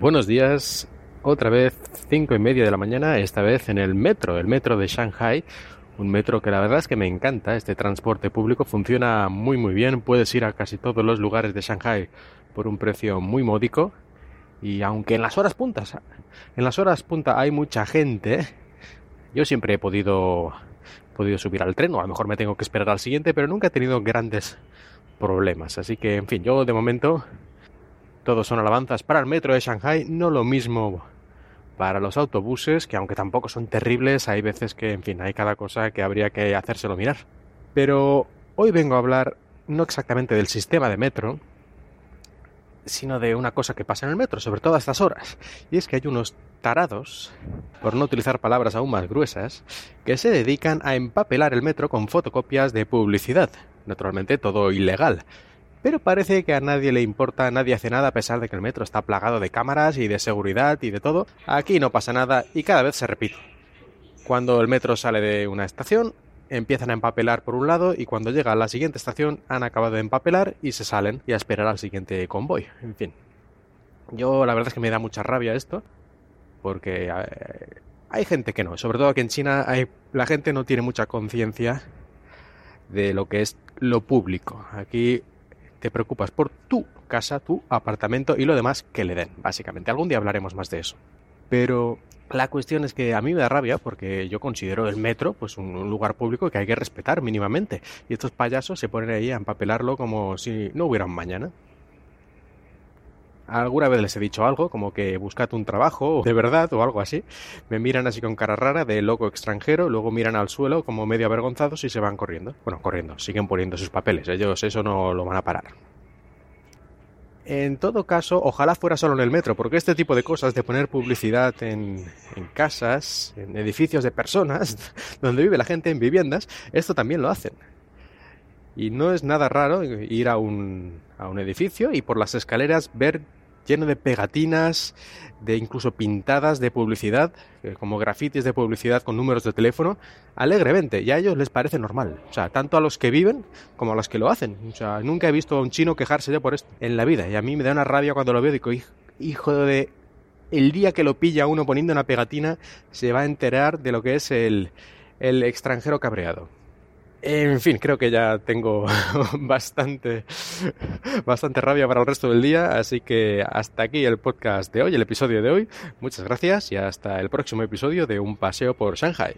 Buenos días, otra vez cinco y media de la mañana, esta vez en el metro, el metro de Shanghai, un metro que la verdad es que me encanta, este transporte público funciona muy muy bien, puedes ir a casi todos los lugares de Shanghai por un precio muy módico y aunque en las horas puntas, en las horas punta hay mucha gente, yo siempre he podido podido subir al tren o a lo mejor me tengo que esperar al siguiente, pero nunca he tenido grandes problemas, así que en fin, yo de momento todos son alabanzas para el metro de Shanghai, no lo mismo para los autobuses, que aunque tampoco son terribles, hay veces que, en fin, hay cada cosa que habría que hacérselo mirar. Pero hoy vengo a hablar no exactamente del sistema de metro, sino de una cosa que pasa en el metro, sobre todo a estas horas. Y es que hay unos tarados, por no utilizar palabras aún más gruesas, que se dedican a empapelar el metro con fotocopias de publicidad. Naturalmente todo ilegal, pero parece que a nadie le importa, nadie hace nada a pesar de que el metro está plagado de cámaras y de seguridad y de todo. Aquí no pasa nada y cada vez se repite. Cuando el metro sale de una estación, empiezan a empapelar por un lado y cuando llega a la siguiente estación han acabado de empapelar y se salen y a esperar al siguiente convoy. En fin. Yo la verdad es que me da mucha rabia esto porque eh, hay gente que no, sobre todo aquí en China hay, la gente no tiene mucha conciencia de lo que es lo público. Aquí te preocupas por tu casa, tu apartamento y lo demás que le den, básicamente. Algún día hablaremos más de eso. Pero la cuestión es que a mí me da rabia porque yo considero el metro pues un, lugar público que hay que respetar mínimamente. Y estos payasos se ponen ahí a empapelarlo como si no hubiera un mañana. Alguna vez les he dicho algo, como que buscad un trabajo de verdad o algo así. Me miran así con cara rara de loco extranjero, luego miran al suelo como medio avergonzados y se van corriendo. Bueno, corriendo, siguen poniendo sus papeles, ellos eso no lo van a parar. En todo caso, ojalá fuera solo en el metro, porque este tipo de cosas de poner publicidad en, en, casas, en edificios de personas, donde vive la gente, en viviendas, esto también lo hacen. Y no es nada raro ir a un, a un edificio y por las escaleras ver lleno de pegatinas, de incluso pintadas de publicidad, eh, como grafitis de publicidad con números de teléfono, alegremente, y a ellos les parece normal. O sea, tanto a los que viven como a los que lo hacen. O sea, nunca he visto a un chino quejarse de por esto en la vida, y a mí me da una rabia cuando lo veo, digo, hijo de... El día que lo pilla uno poniendo una pegatina, se va a enterar de lo que es el, el extranjero cabreado. En fin, creo que ya tengo bastante, bastante rabia para el resto del día, así que hasta aquí el podcast de hoy, el episodio de hoy. Muchas gracias y hasta el próximo episodio de Un paseo por Shanghai.